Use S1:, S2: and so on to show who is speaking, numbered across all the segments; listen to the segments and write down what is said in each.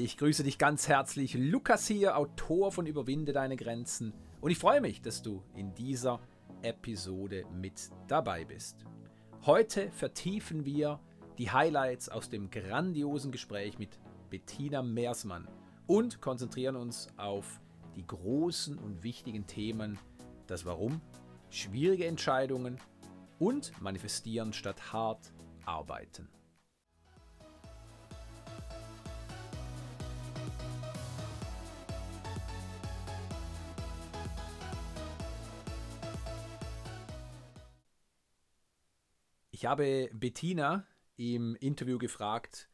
S1: Ich grüße dich ganz herzlich. Lukas hier, Autor von Überwinde deine Grenzen. Und ich freue mich, dass du in dieser Episode mit dabei bist. Heute vertiefen wir die Highlights aus dem grandiosen Gespräch mit Bettina Meersmann und konzentrieren uns auf die großen und wichtigen Themen, das Warum, schwierige Entscheidungen und manifestieren statt hart arbeiten. Ich habe Bettina im Interview gefragt,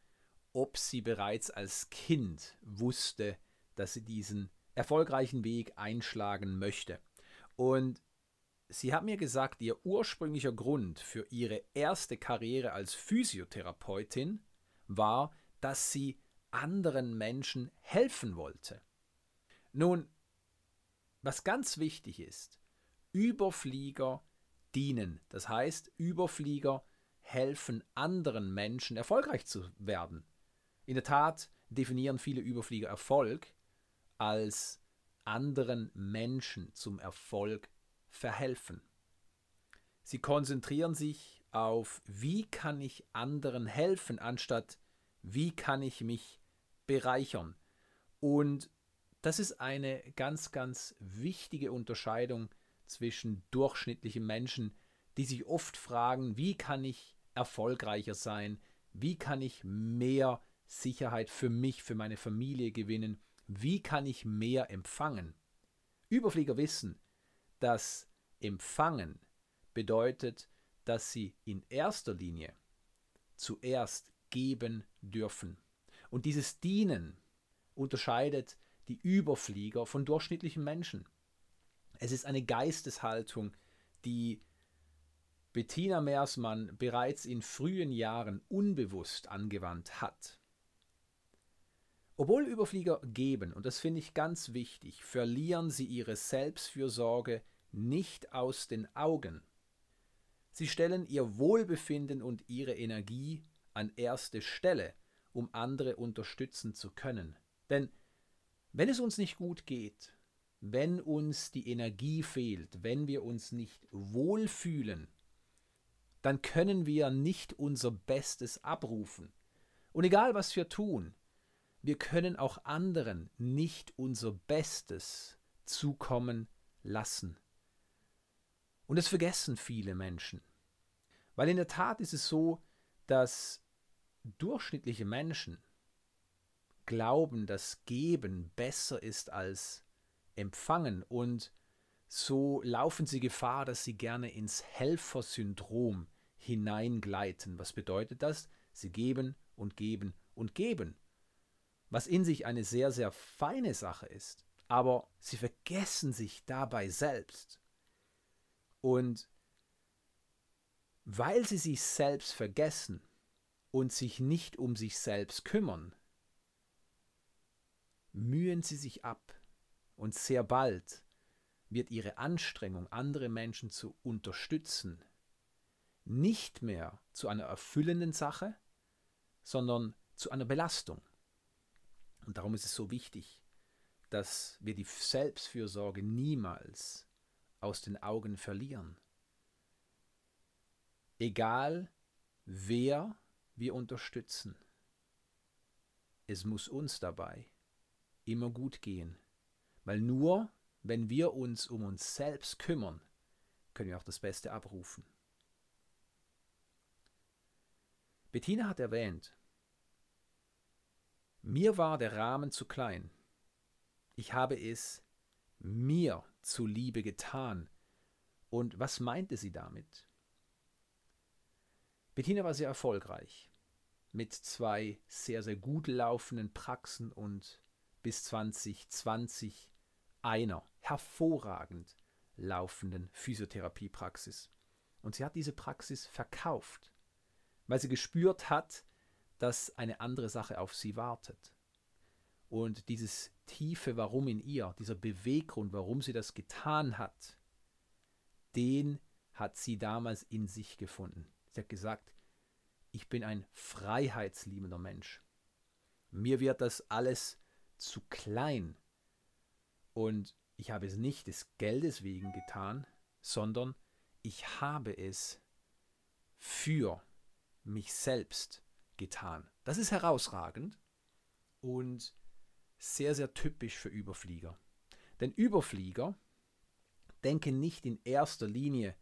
S1: ob sie bereits als Kind wusste, dass sie diesen erfolgreichen Weg einschlagen möchte. Und sie hat mir gesagt, ihr ursprünglicher Grund für ihre erste Karriere als Physiotherapeutin war, dass sie anderen Menschen helfen wollte. Nun, was ganz wichtig ist, Überflieger dienen. Das heißt, Überflieger helfen anderen Menschen erfolgreich zu werden. In der Tat definieren viele Überflieger Erfolg als anderen Menschen zum Erfolg verhelfen. Sie konzentrieren sich auf, wie kann ich anderen helfen, anstatt wie kann ich mich bereichern. Und das ist eine ganz, ganz wichtige Unterscheidung zwischen durchschnittlichen Menschen, die sich oft fragen, wie kann ich erfolgreicher sein, wie kann ich mehr Sicherheit für mich, für meine Familie gewinnen, wie kann ich mehr empfangen. Überflieger wissen, dass empfangen bedeutet, dass sie in erster Linie zuerst geben dürfen. Und dieses Dienen unterscheidet die Überflieger von durchschnittlichen Menschen. Es ist eine Geisteshaltung, die Bettina Meersmann bereits in frühen Jahren unbewusst angewandt hat. Obwohl Überflieger geben, und das finde ich ganz wichtig, verlieren sie ihre Selbstfürsorge nicht aus den Augen. Sie stellen ihr Wohlbefinden und ihre Energie an erste Stelle, um andere unterstützen zu können. Denn wenn es uns nicht gut geht, wenn uns die Energie fehlt, wenn wir uns nicht wohlfühlen, dann können wir nicht unser Bestes abrufen. Und egal was wir tun, wir können auch anderen nicht unser Bestes zukommen lassen. Und das vergessen viele Menschen. Weil in der Tat ist es so, dass durchschnittliche Menschen glauben, dass Geben besser ist als empfangen und so laufen sie Gefahr, dass sie gerne ins Helfersyndrom hineingleiten. Was bedeutet das? Sie geben und geben und geben. Was in sich eine sehr, sehr feine Sache ist. Aber sie vergessen sich dabei selbst. Und weil sie sich selbst vergessen und sich nicht um sich selbst kümmern, mühen sie sich ab und sehr bald wird ihre Anstrengung, andere Menschen zu unterstützen, nicht mehr zu einer erfüllenden Sache, sondern zu einer Belastung. Und darum ist es so wichtig, dass wir die Selbstfürsorge niemals aus den Augen verlieren. Egal, wer wir unterstützen, es muss uns dabei immer gut gehen. Weil nur wenn wir uns um uns selbst kümmern, können wir auch das Beste abrufen. Bettina hat erwähnt, mir war der Rahmen zu klein. Ich habe es mir zuliebe getan. Und was meinte sie damit? Bettina war sehr erfolgreich mit zwei sehr, sehr gut laufenden Praxen und bis 2020 einer hervorragend laufenden Physiotherapiepraxis. Und sie hat diese Praxis verkauft, weil sie gespürt hat, dass eine andere Sache auf sie wartet. Und dieses tiefe Warum in ihr, dieser Beweggrund, warum sie das getan hat, den hat sie damals in sich gefunden. Sie hat gesagt, ich bin ein freiheitsliebender Mensch. Mir wird das alles zu klein. Und ich habe es nicht des Geldes wegen getan, sondern ich habe es für mich selbst getan. Das ist herausragend und sehr, sehr typisch für Überflieger. Denn Überflieger denken nicht in erster Linie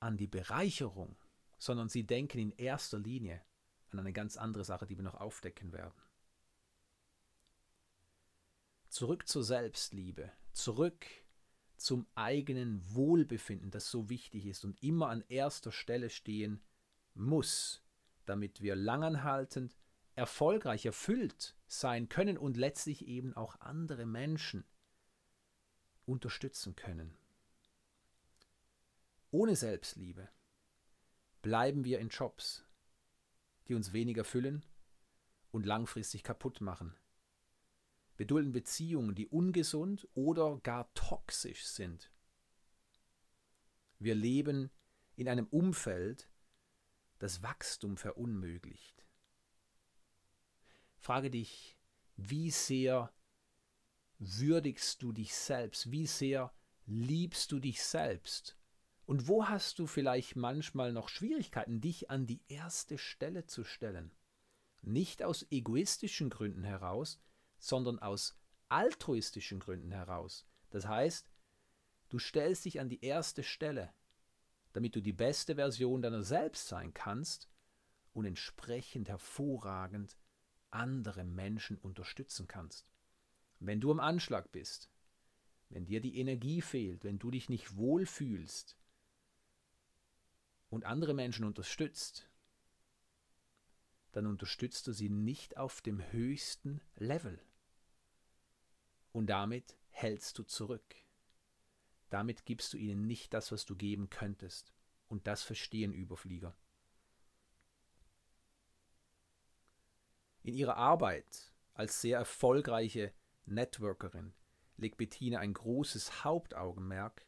S1: an die Bereicherung, sondern sie denken in erster Linie an eine ganz andere Sache, die wir noch aufdecken werden. Zurück zur Selbstliebe, zurück zum eigenen Wohlbefinden, das so wichtig ist und immer an erster Stelle stehen muss, damit wir langanhaltend, erfolgreich, erfüllt sein können und letztlich eben auch andere Menschen unterstützen können. Ohne Selbstliebe bleiben wir in Jobs, die uns weniger füllen und langfristig kaputt machen. Wir dulden Beziehungen, die ungesund oder gar toxisch sind. Wir leben in einem Umfeld, das Wachstum verunmöglicht. Frage dich, wie sehr würdigst du dich selbst? Wie sehr liebst du dich selbst? Und wo hast du vielleicht manchmal noch Schwierigkeiten, dich an die erste Stelle zu stellen? Nicht aus egoistischen Gründen heraus, sondern aus altruistischen Gründen heraus. Das heißt, du stellst dich an die erste Stelle, damit du die beste Version deiner selbst sein kannst und entsprechend hervorragend andere Menschen unterstützen kannst. Wenn du am Anschlag bist, wenn dir die Energie fehlt, wenn du dich nicht wohlfühlst und andere Menschen unterstützt, dann unterstützt du sie nicht auf dem höchsten Level. Und damit hältst du zurück. Damit gibst du ihnen nicht das, was du geben könntest. Und das verstehen Überflieger. In ihrer Arbeit als sehr erfolgreiche Networkerin legt Bettina ein großes Hauptaugenmerk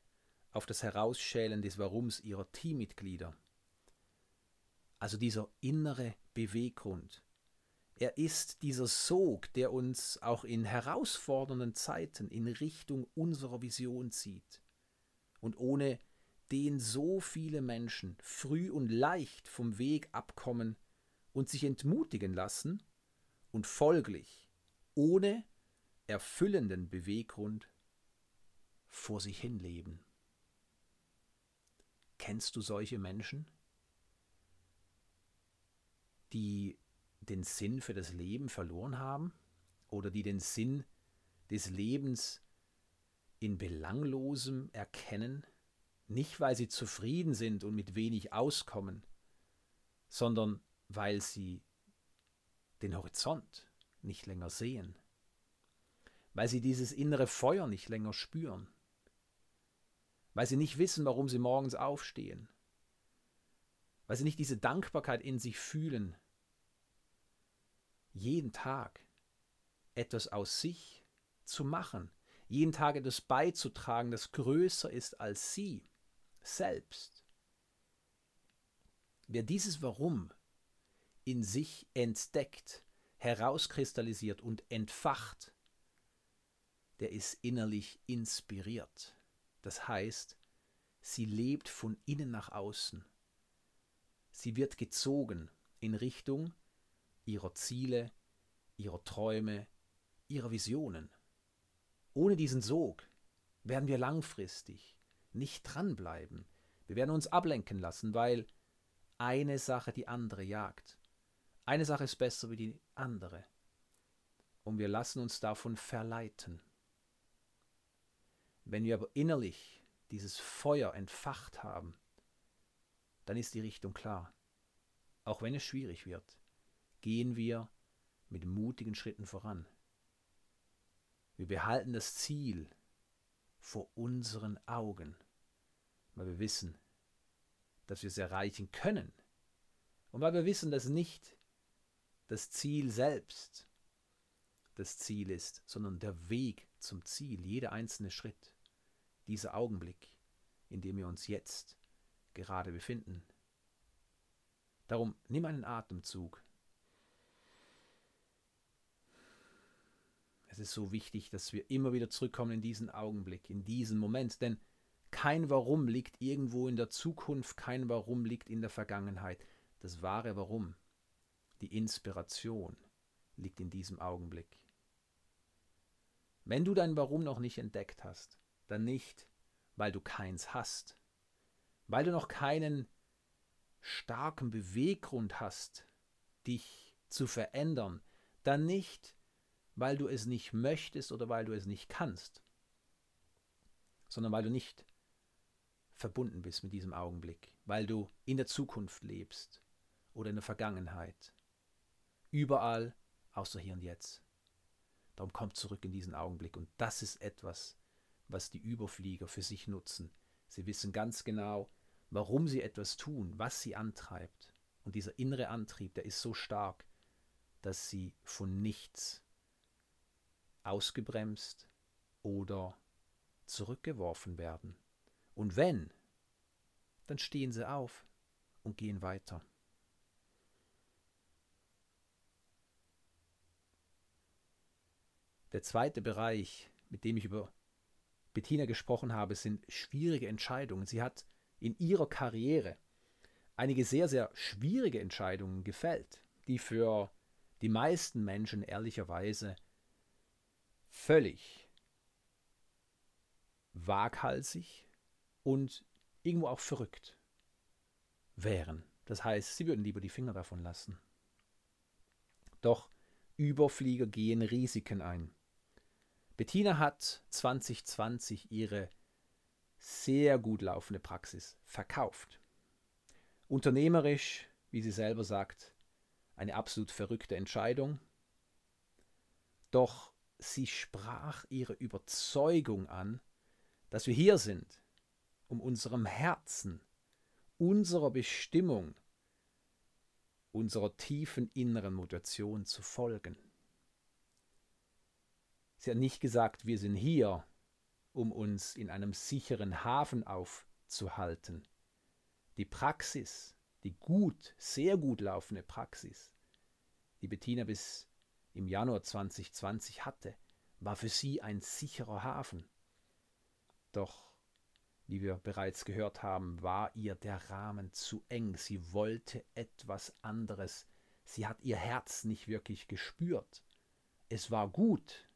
S1: auf das Herausschälen des Warums ihrer Teammitglieder. Also dieser innere Beweggrund. Er ist dieser Sog, der uns auch in herausfordernden Zeiten in Richtung unserer Vision zieht. Und ohne den so viele Menschen früh und leicht vom Weg abkommen und sich entmutigen lassen und folglich ohne erfüllenden Beweggrund vor sich hin leben. Kennst du solche Menschen, die den Sinn für das Leben verloren haben oder die den Sinn des Lebens in Belanglosem erkennen, nicht weil sie zufrieden sind und mit wenig auskommen, sondern weil sie den Horizont nicht länger sehen weil sie dieses innere Feuer nicht länger spüren, weil sie nicht wissen, warum sie morgens aufstehen, weil sie nicht diese Dankbarkeit in sich fühlen, jeden Tag etwas aus sich zu machen, jeden Tag etwas beizutragen, das größer ist als sie selbst. Wer dieses Warum in sich entdeckt, herauskristallisiert und entfacht, der ist innerlich inspiriert. Das heißt, sie lebt von innen nach außen. Sie wird gezogen in Richtung ihrer Ziele, ihrer Träume, ihrer Visionen. Ohne diesen Sog werden wir langfristig nicht dranbleiben. Wir werden uns ablenken lassen, weil eine Sache die andere jagt. Eine Sache ist besser wie die andere. Und wir lassen uns davon verleiten. Wenn wir aber innerlich dieses Feuer entfacht haben, dann ist die Richtung klar. Auch wenn es schwierig wird, gehen wir mit mutigen Schritten voran. Wir behalten das Ziel vor unseren Augen, weil wir wissen, dass wir es erreichen können und weil wir wissen, dass nicht das Ziel selbst das Ziel ist, sondern der Weg zum Ziel, jeder einzelne Schritt, dieser Augenblick, in dem wir uns jetzt gerade befinden. Darum nimm einen Atemzug ist so wichtig, dass wir immer wieder zurückkommen in diesen Augenblick, in diesen Moment, denn kein Warum liegt irgendwo in der Zukunft, kein Warum liegt in der Vergangenheit. Das wahre Warum, die Inspiration, liegt in diesem Augenblick. Wenn du dein Warum noch nicht entdeckt hast, dann nicht, weil du keins hast, weil du noch keinen starken Beweggrund hast, dich zu verändern, dann nicht, weil du es nicht möchtest oder weil du es nicht kannst, sondern weil du nicht verbunden bist mit diesem Augenblick, weil du in der Zukunft lebst oder in der Vergangenheit. Überall außer hier und jetzt. Darum kommt zurück in diesen Augenblick. Und das ist etwas, was die Überflieger für sich nutzen. Sie wissen ganz genau, warum sie etwas tun, was sie antreibt. Und dieser innere Antrieb, der ist so stark, dass sie von nichts ausgebremst oder zurückgeworfen werden. Und wenn, dann stehen sie auf und gehen weiter. Der zweite Bereich, mit dem ich über Bettina gesprochen habe, sind schwierige Entscheidungen. Sie hat in ihrer Karriere einige sehr, sehr schwierige Entscheidungen gefällt, die für die meisten Menschen ehrlicherweise völlig waghalsig und irgendwo auch verrückt wären. Das heißt, sie würden lieber die Finger davon lassen. Doch Überflieger gehen Risiken ein. Bettina hat 2020 ihre sehr gut laufende Praxis verkauft. Unternehmerisch, wie sie selber sagt, eine absolut verrückte Entscheidung. Doch sie sprach ihre Überzeugung an, dass wir hier sind, um unserem Herzen, unserer Bestimmung, unserer tiefen inneren Motivation zu folgen. Sie hat nicht gesagt, wir sind hier, um uns in einem sicheren Hafen aufzuhalten. Die Praxis, die gut, sehr gut laufende Praxis, die Bettina bis im Januar 2020 hatte, war für sie ein sicherer Hafen. Doch, wie wir bereits gehört haben, war ihr der Rahmen zu eng. Sie wollte etwas anderes. Sie hat ihr Herz nicht wirklich gespürt. Es war gut,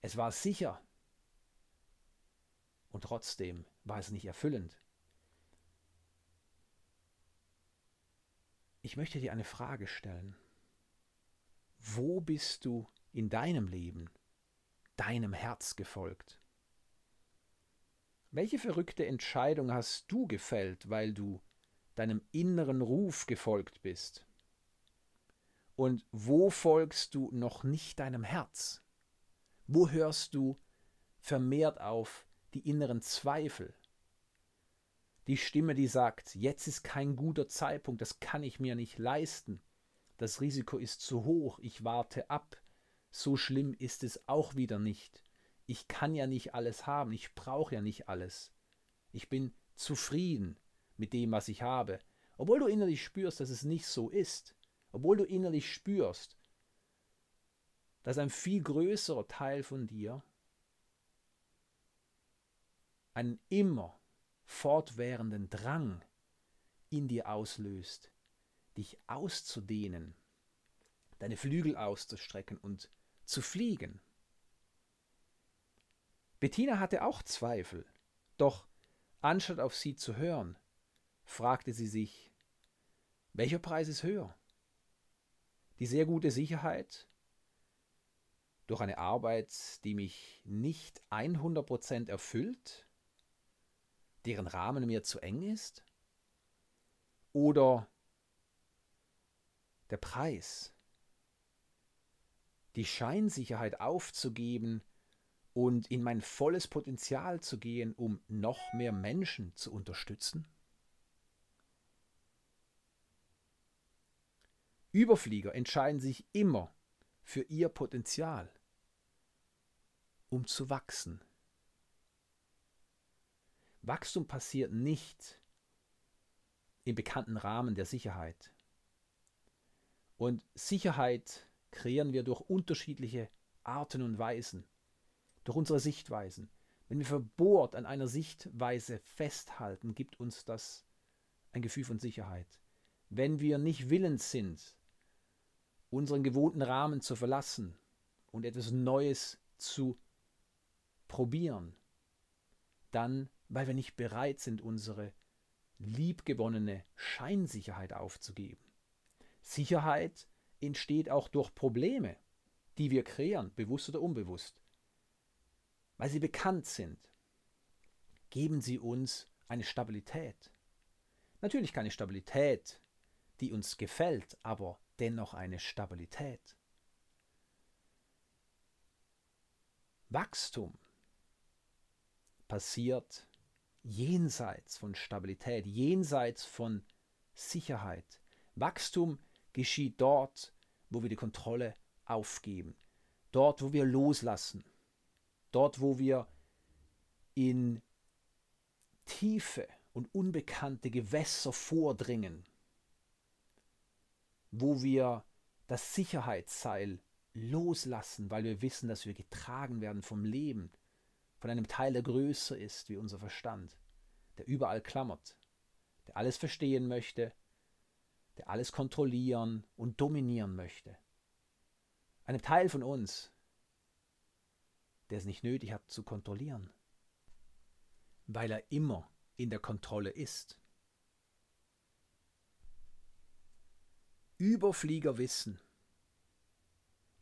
S1: es war sicher. Und trotzdem war es nicht erfüllend. Ich möchte dir eine Frage stellen. Wo bist du in deinem Leben deinem Herz gefolgt? Welche verrückte Entscheidung hast du gefällt, weil du deinem inneren Ruf gefolgt bist? Und wo folgst du noch nicht deinem Herz? Wo hörst du vermehrt auf die inneren Zweifel? Die Stimme, die sagt, jetzt ist kein guter Zeitpunkt, das kann ich mir nicht leisten. Das Risiko ist zu hoch, ich warte ab. So schlimm ist es auch wieder nicht. Ich kann ja nicht alles haben, ich brauche ja nicht alles. Ich bin zufrieden mit dem, was ich habe. Obwohl du innerlich spürst, dass es nicht so ist. Obwohl du innerlich spürst, dass ein viel größerer Teil von dir einen immer fortwährenden Drang in dir auslöst, dich auszudehnen, deine Flügel auszustrecken und zu fliegen. Bettina hatte auch Zweifel, doch anstatt auf sie zu hören, fragte sie sich, welcher Preis ist höher? Die sehr gute Sicherheit durch eine Arbeit, die mich nicht 100% erfüllt, deren Rahmen mir zu eng ist? Oder der Preis, die Scheinsicherheit aufzugeben und in mein volles Potenzial zu gehen, um noch mehr Menschen zu unterstützen? Überflieger entscheiden sich immer für ihr Potenzial um zu wachsen. Wachstum passiert nicht im bekannten Rahmen der Sicherheit. Und Sicherheit kreieren wir durch unterschiedliche Arten und Weisen, durch unsere Sichtweisen. Wenn wir verbohrt an einer Sichtweise festhalten, gibt uns das ein Gefühl von Sicherheit. Wenn wir nicht willens sind, unseren gewohnten Rahmen zu verlassen und etwas Neues zu probieren, dann, weil wir nicht bereit sind, unsere liebgewonnene Scheinsicherheit aufzugeben. Sicherheit entsteht auch durch Probleme, die wir kreieren, bewusst oder unbewusst. Weil sie bekannt sind, geben sie uns eine Stabilität. Natürlich keine Stabilität, die uns gefällt, aber dennoch eine Stabilität. Wachstum passiert jenseits von Stabilität, jenseits von Sicherheit. Wachstum geschieht dort, wo wir die Kontrolle aufgeben, dort, wo wir loslassen, dort, wo wir in tiefe und unbekannte Gewässer vordringen, wo wir das Sicherheitsseil loslassen, weil wir wissen, dass wir getragen werden vom Leben, von einem Teil, der größer ist wie unser Verstand, der überall klammert, der alles verstehen möchte, der alles kontrollieren und dominieren möchte. Einem Teil von uns, der es nicht nötig hat zu kontrollieren, weil er immer in der Kontrolle ist. Überflieger wissen,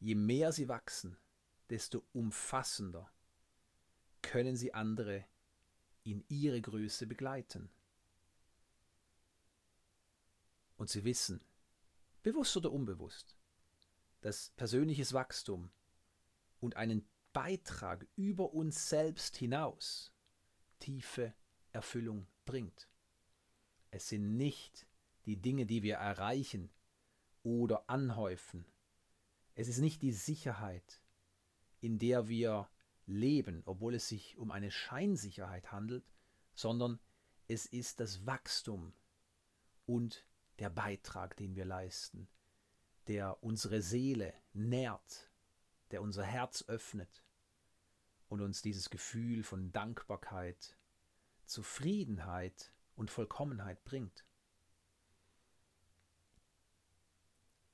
S1: je mehr sie wachsen, desto umfassender können sie andere in ihre Größe begleiten. Und sie wissen, bewusst oder unbewusst, dass persönliches Wachstum und einen Beitrag über uns selbst hinaus tiefe Erfüllung bringt. Es sind nicht die Dinge, die wir erreichen oder anhäufen. Es ist nicht die Sicherheit, in der wir leben, obwohl es sich um eine Scheinsicherheit handelt, sondern es ist das Wachstum und der Beitrag, den wir leisten, der unsere Seele nährt, der unser Herz öffnet und uns dieses Gefühl von Dankbarkeit, Zufriedenheit und Vollkommenheit bringt.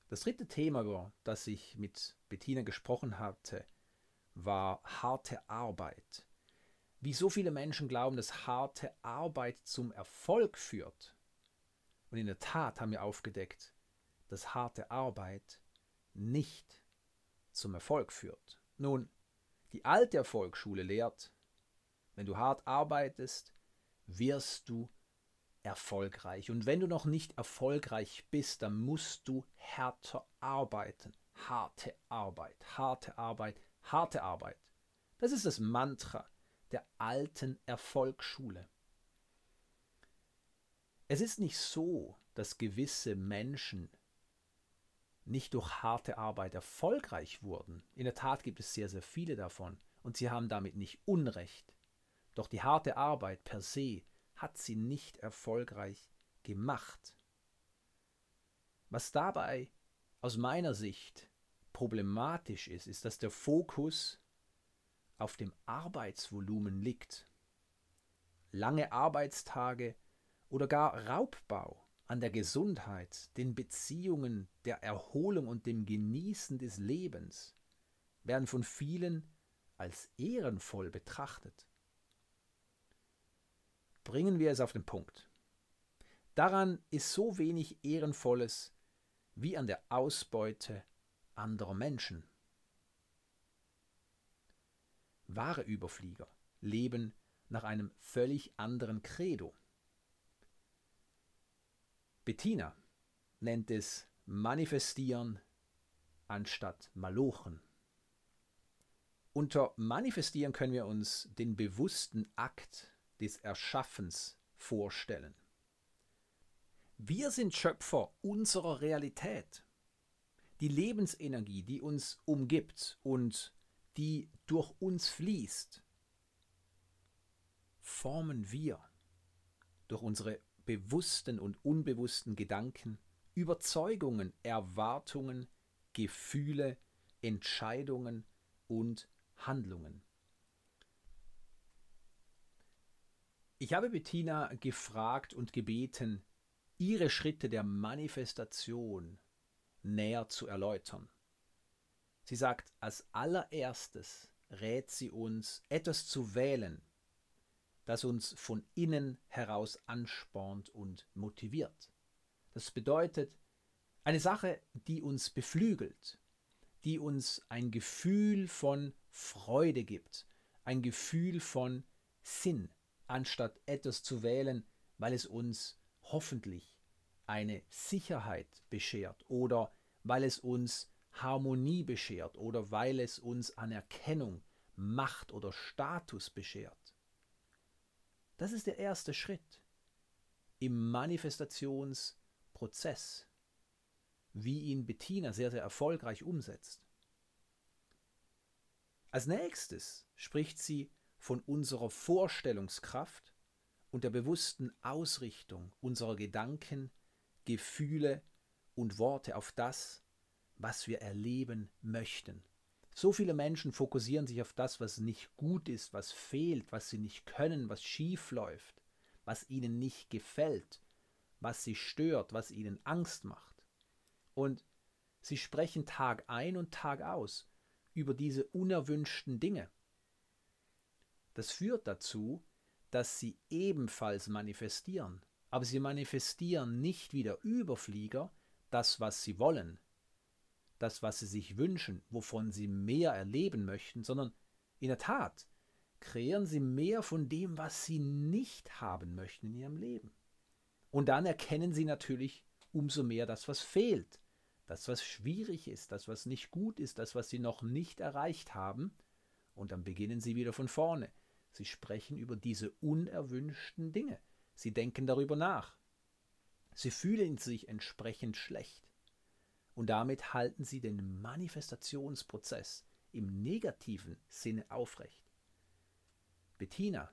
S1: Das dritte Thema, über das ich mit Bettina gesprochen hatte, war harte Arbeit. Wie so viele Menschen glauben, dass harte Arbeit zum Erfolg führt. Und in der Tat haben wir aufgedeckt, dass harte Arbeit nicht zum Erfolg führt. Nun, die alte Erfolgsschule lehrt, wenn du hart arbeitest, wirst du erfolgreich. Und wenn du noch nicht erfolgreich bist, dann musst du härter arbeiten. Harte Arbeit, harte Arbeit, harte Arbeit. Das ist das Mantra der alten Erfolgsschule. Es ist nicht so, dass gewisse Menschen nicht durch harte Arbeit erfolgreich wurden. In der Tat gibt es sehr, sehr viele davon und sie haben damit nicht Unrecht. Doch die harte Arbeit per se hat sie nicht erfolgreich gemacht. Was dabei aus meiner Sicht problematisch ist, ist, dass der Fokus auf dem Arbeitsvolumen liegt. Lange Arbeitstage oder gar Raubbau an der Gesundheit, den Beziehungen, der Erholung und dem Genießen des Lebens werden von vielen als ehrenvoll betrachtet. Bringen wir es auf den Punkt. Daran ist so wenig Ehrenvolles wie an der Ausbeute anderer Menschen. Wahre Überflieger leben nach einem völlig anderen Credo. Bettina nennt es Manifestieren anstatt Malochen. Unter Manifestieren können wir uns den bewussten Akt des Erschaffens vorstellen. Wir sind Schöpfer unserer Realität die Lebensenergie, die uns umgibt und die durch uns fließt, formen wir durch unsere bewussten und unbewussten Gedanken, Überzeugungen, Erwartungen, Gefühle, Entscheidungen und Handlungen. Ich habe Bettina gefragt und gebeten, ihre Schritte der Manifestation näher zu erläutern. Sie sagt, als allererstes rät sie uns, etwas zu wählen, das uns von innen heraus anspornt und motiviert. Das bedeutet, eine Sache, die uns beflügelt, die uns ein Gefühl von Freude gibt, ein Gefühl von Sinn, anstatt etwas zu wählen, weil es uns hoffentlich eine Sicherheit beschert oder weil es uns Harmonie beschert oder weil es uns Anerkennung, Macht oder Status beschert. Das ist der erste Schritt im Manifestationsprozess, wie ihn Bettina sehr, sehr erfolgreich umsetzt. Als nächstes spricht sie von unserer Vorstellungskraft und der bewussten Ausrichtung unserer Gedanken, Gefühle und Worte auf das, was wir erleben möchten. So viele Menschen fokussieren sich auf das, was nicht gut ist, was fehlt, was sie nicht können, was schief läuft, was ihnen nicht gefällt, was sie stört, was ihnen Angst macht. Und sie sprechen Tag ein und Tag aus über diese unerwünschten Dinge. Das führt dazu, dass sie ebenfalls manifestieren. Aber sie manifestieren nicht wie der Überflieger das, was sie wollen, das, was sie sich wünschen, wovon sie mehr erleben möchten, sondern in der Tat kreieren sie mehr von dem, was sie nicht haben möchten in ihrem Leben. Und dann erkennen sie natürlich umso mehr das, was fehlt, das, was schwierig ist, das, was nicht gut ist, das, was sie noch nicht erreicht haben. Und dann beginnen sie wieder von vorne. Sie sprechen über diese unerwünschten Dinge. Sie denken darüber nach. Sie fühlen sich entsprechend schlecht. Und damit halten sie den Manifestationsprozess im negativen Sinne aufrecht. Bettina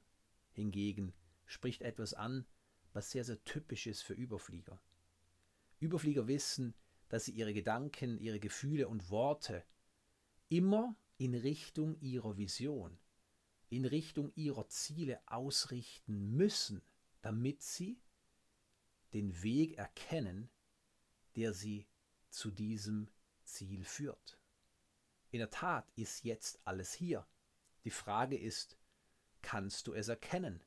S1: hingegen spricht etwas an, was sehr, sehr typisch ist für Überflieger. Überflieger wissen, dass sie ihre Gedanken, ihre Gefühle und Worte immer in Richtung ihrer Vision, in Richtung ihrer Ziele ausrichten müssen, damit sie den Weg erkennen, der sie zu diesem Ziel führt. In der Tat ist jetzt alles hier. Die Frage ist, kannst du es erkennen?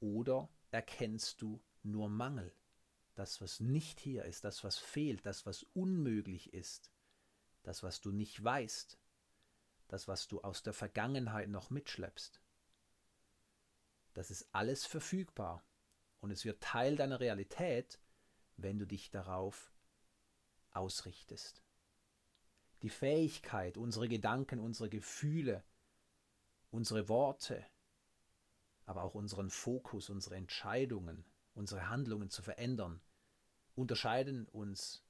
S1: Oder erkennst du nur Mangel? Das, was nicht hier ist, das, was fehlt, das, was unmöglich ist, das, was du nicht weißt, das, was du aus der Vergangenheit noch mitschleppst. Das ist alles verfügbar und es wird Teil deiner Realität, wenn du dich darauf ausrichtest. Die Fähigkeit, unsere Gedanken, unsere Gefühle, unsere Worte, aber auch unseren Fokus, unsere Entscheidungen, unsere Handlungen zu verändern, unterscheiden uns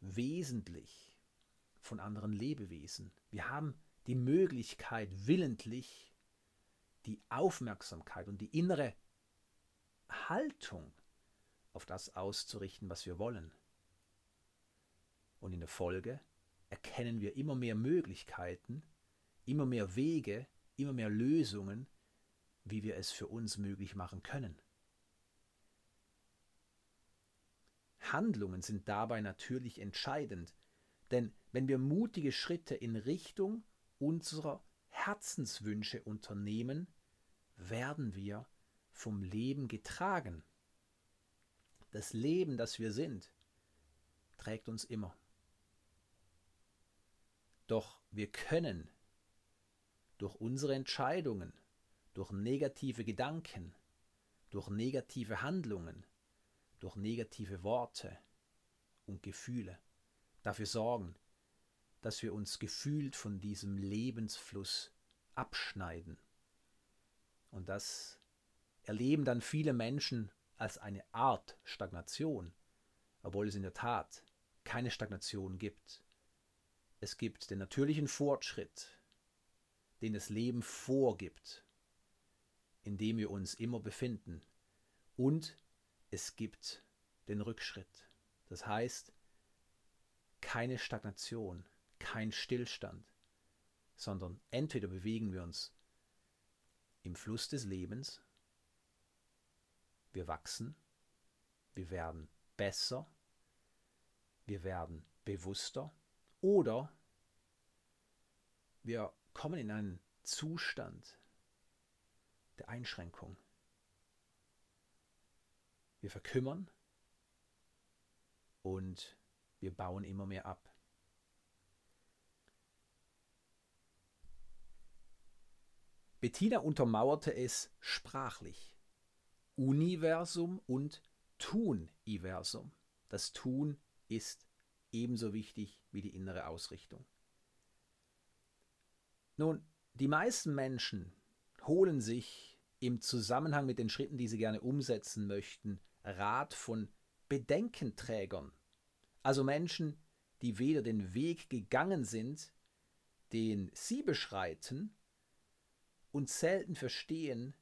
S1: wesentlich von anderen Lebewesen. Wir haben die Möglichkeit, willentlich die Aufmerksamkeit und die innere Haltung auf das auszurichten, was wir wollen. Und in der Folge erkennen wir immer mehr Möglichkeiten, immer mehr Wege, immer mehr Lösungen, wie wir es für uns möglich machen können. Handlungen sind dabei natürlich entscheidend, denn wenn wir mutige Schritte in Richtung unserer Herzenswünsche unternehmen, werden wir vom Leben getragen. Das Leben, das wir sind, trägt uns immer. Doch wir können durch unsere Entscheidungen, durch negative Gedanken, durch negative Handlungen, durch negative Worte und Gefühle dafür sorgen, dass wir uns gefühlt von diesem Lebensfluss abschneiden. Und das erleben dann viele Menschen als eine Art Stagnation, obwohl es in der Tat keine Stagnation gibt. Es gibt den natürlichen Fortschritt, den das Leben vorgibt, in dem wir uns immer befinden. Und es gibt den Rückschritt. Das heißt, keine Stagnation, kein Stillstand, sondern entweder bewegen wir uns im Fluss des Lebens, wir wachsen, wir werden besser, wir werden bewusster oder wir kommen in einen Zustand der Einschränkung. Wir verkümmern und wir bauen immer mehr ab. Bettina untermauerte es sprachlich. Universum und Tuniversum. Das Tun ist ebenso wichtig wie die innere Ausrichtung. Nun, die meisten Menschen holen sich im Zusammenhang mit den Schritten, die sie gerne umsetzen möchten, Rat von Bedenkenträgern, also Menschen, die weder den Weg gegangen sind, den sie beschreiten, und selten verstehen,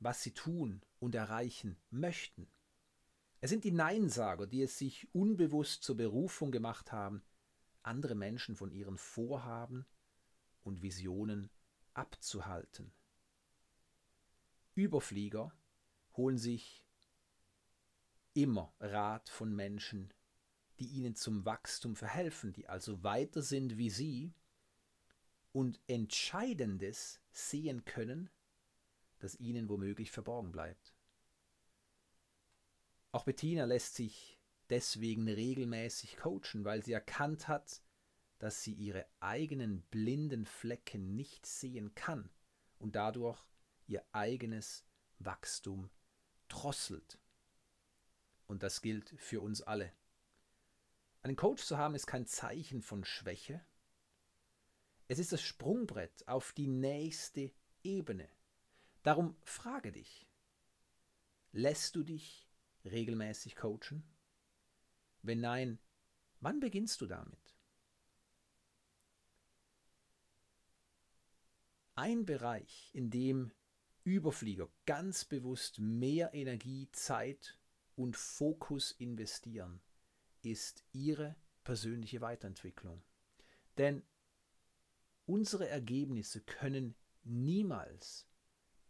S1: was sie tun und erreichen möchten. Es sind die Neinsager, die es sich unbewusst zur Berufung gemacht haben, andere Menschen von ihren Vorhaben und Visionen abzuhalten. Überflieger holen sich immer Rat von Menschen, die ihnen zum Wachstum verhelfen, die also weiter sind wie sie und Entscheidendes sehen können, das ihnen womöglich verborgen bleibt. Auch Bettina lässt sich deswegen regelmäßig coachen, weil sie erkannt hat, dass sie ihre eigenen blinden Flecken nicht sehen kann und dadurch ihr eigenes Wachstum drosselt. Und das gilt für uns alle. Einen Coach zu haben ist kein Zeichen von Schwäche, es ist das Sprungbrett auf die nächste Ebene. Darum frage dich, lässt du dich regelmäßig coachen? Wenn nein, wann beginnst du damit? Ein Bereich, in dem Überflieger ganz bewusst mehr Energie, Zeit und Fokus investieren, ist ihre persönliche Weiterentwicklung. Denn Unsere Ergebnisse können niemals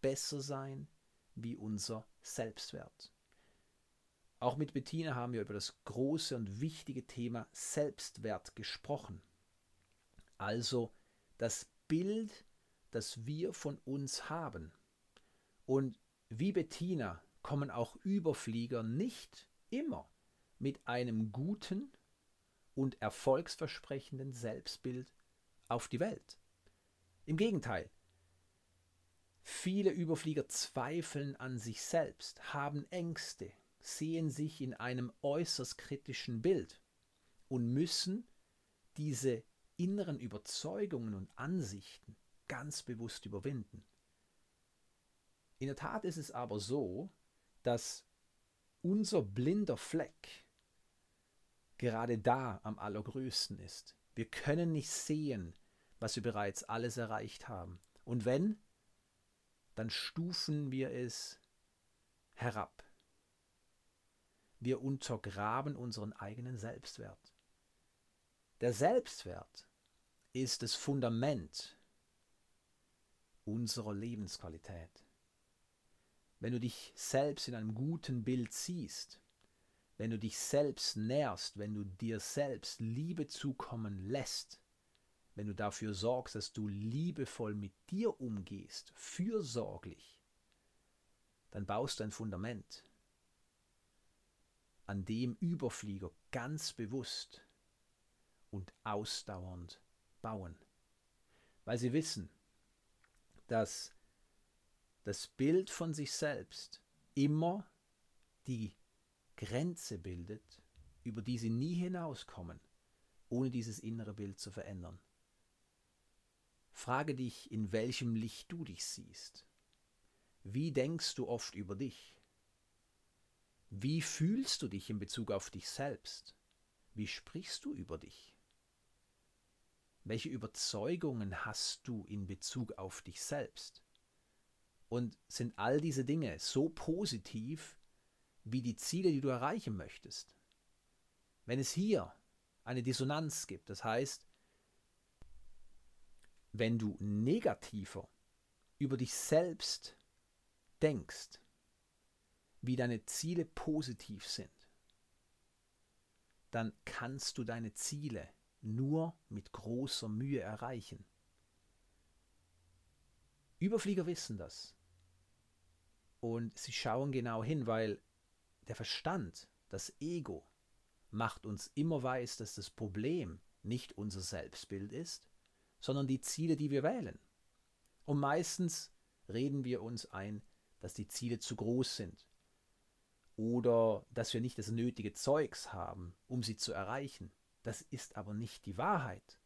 S1: besser sein wie unser Selbstwert. Auch mit Bettina haben wir über das große und wichtige Thema Selbstwert gesprochen. Also das Bild, das wir von uns haben. Und wie Bettina kommen auch Überflieger nicht immer mit einem guten und erfolgsversprechenden Selbstbild auf die Welt. Im Gegenteil, viele Überflieger zweifeln an sich selbst, haben Ängste, sehen sich in einem äußerst kritischen Bild und müssen diese inneren Überzeugungen und Ansichten ganz bewusst überwinden. In der Tat ist es aber so, dass unser blinder Fleck gerade da am allergrößten ist. Wir können nicht sehen, was wir bereits alles erreicht haben. Und wenn, dann stufen wir es herab. Wir untergraben unseren eigenen Selbstwert. Der Selbstwert ist das Fundament unserer Lebensqualität. Wenn du dich selbst in einem guten Bild siehst, wenn du dich selbst nährst, wenn du dir selbst Liebe zukommen lässt, wenn du dafür sorgst, dass du liebevoll mit dir umgehst, fürsorglich, dann baust du ein Fundament, an dem Überflieger ganz bewusst und ausdauernd bauen, weil sie wissen, dass das Bild von sich selbst immer die Grenze bildet, über die sie nie hinauskommen, ohne dieses innere Bild zu verändern. Frage dich, in welchem Licht du dich siehst. Wie denkst du oft über dich? Wie fühlst du dich in Bezug auf dich selbst? Wie sprichst du über dich? Welche Überzeugungen hast du in Bezug auf dich selbst? Und sind all diese Dinge so positiv, wie die Ziele, die du erreichen möchtest. Wenn es hier eine Dissonanz gibt, das heißt, wenn du negativer über dich selbst denkst, wie deine Ziele positiv sind, dann kannst du deine Ziele nur mit großer Mühe erreichen. Überflieger wissen das. Und sie schauen genau hin, weil der Verstand, das Ego, macht uns immer weiß, dass das Problem nicht unser Selbstbild ist, sondern die Ziele, die wir wählen. Und meistens reden wir uns ein, dass die Ziele zu groß sind oder dass wir nicht das nötige Zeugs haben, um sie zu erreichen. Das ist aber nicht die Wahrheit.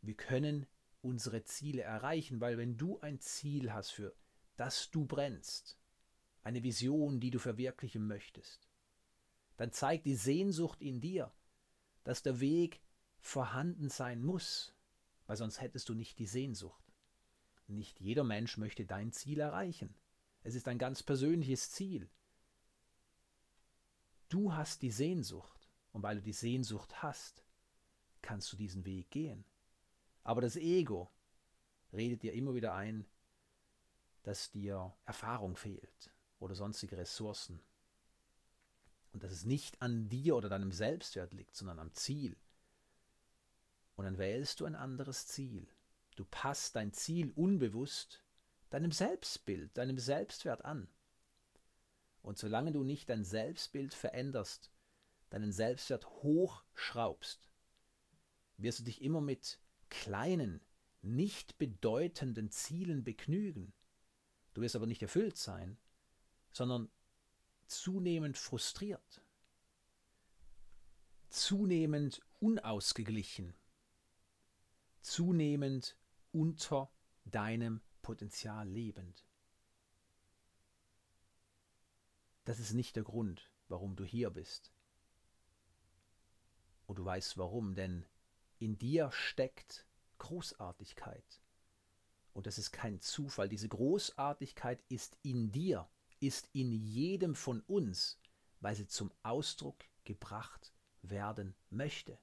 S1: Wir können unsere Ziele erreichen, weil wenn du ein Ziel hast, für das du brennst, eine Vision, die du verwirklichen möchtest, dann zeigt die Sehnsucht in dir, dass der Weg vorhanden sein muss, weil sonst hättest du nicht die Sehnsucht. Nicht jeder Mensch möchte dein Ziel erreichen. Es ist ein ganz persönliches Ziel. Du hast die Sehnsucht und weil du die Sehnsucht hast, kannst du diesen Weg gehen. Aber das Ego redet dir immer wieder ein, dass dir Erfahrung fehlt oder sonstige Ressourcen. Und dass es nicht an dir oder deinem Selbstwert liegt, sondern am Ziel. Und dann wählst du ein anderes Ziel. Du passt dein Ziel unbewusst deinem Selbstbild, deinem Selbstwert an. Und solange du nicht dein Selbstbild veränderst, deinen Selbstwert hochschraubst, wirst du dich immer mit kleinen, nicht bedeutenden Zielen begnügen. Du wirst aber nicht erfüllt sein, sondern zunehmend frustriert, zunehmend unausgeglichen, zunehmend unter deinem Potenzial lebend. Das ist nicht der Grund, warum du hier bist. Und du weißt warum, denn in dir steckt Großartigkeit. Und das ist kein Zufall. Diese Großartigkeit ist in dir ist in jedem von uns, weil sie zum Ausdruck gebracht werden möchte.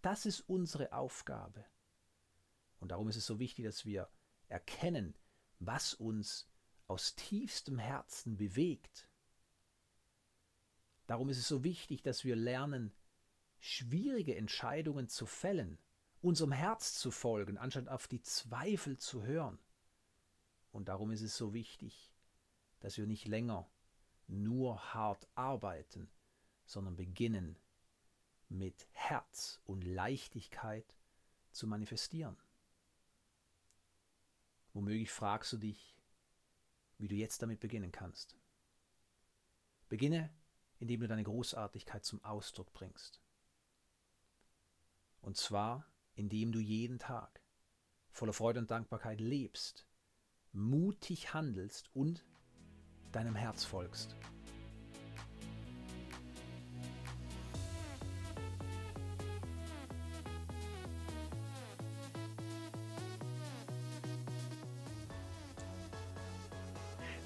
S1: Das ist unsere Aufgabe. Und darum ist es so wichtig, dass wir erkennen, was uns aus tiefstem Herzen bewegt. Darum ist es so wichtig, dass wir lernen, schwierige Entscheidungen zu fällen, unserem Herz zu folgen, anstatt auf die Zweifel zu hören. Und darum ist es so wichtig, dass wir nicht länger nur hart arbeiten, sondern beginnen mit Herz und Leichtigkeit zu manifestieren. Womöglich fragst du dich, wie du jetzt damit beginnen kannst. Beginne, indem du deine Großartigkeit zum Ausdruck bringst. Und zwar, indem du jeden Tag voller Freude und Dankbarkeit lebst, mutig handelst und deinem Herz folgst.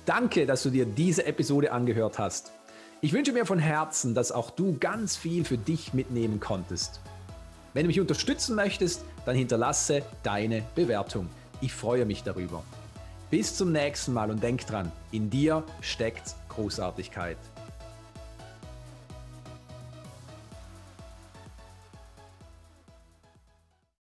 S1: Danke, dass du dir diese Episode angehört hast. Ich wünsche mir von Herzen, dass auch du ganz viel für dich mitnehmen konntest. Wenn du mich unterstützen möchtest, dann hinterlasse deine Bewertung. Ich freue mich darüber. Bis zum nächsten Mal und denk dran, in dir steckt Großartigkeit.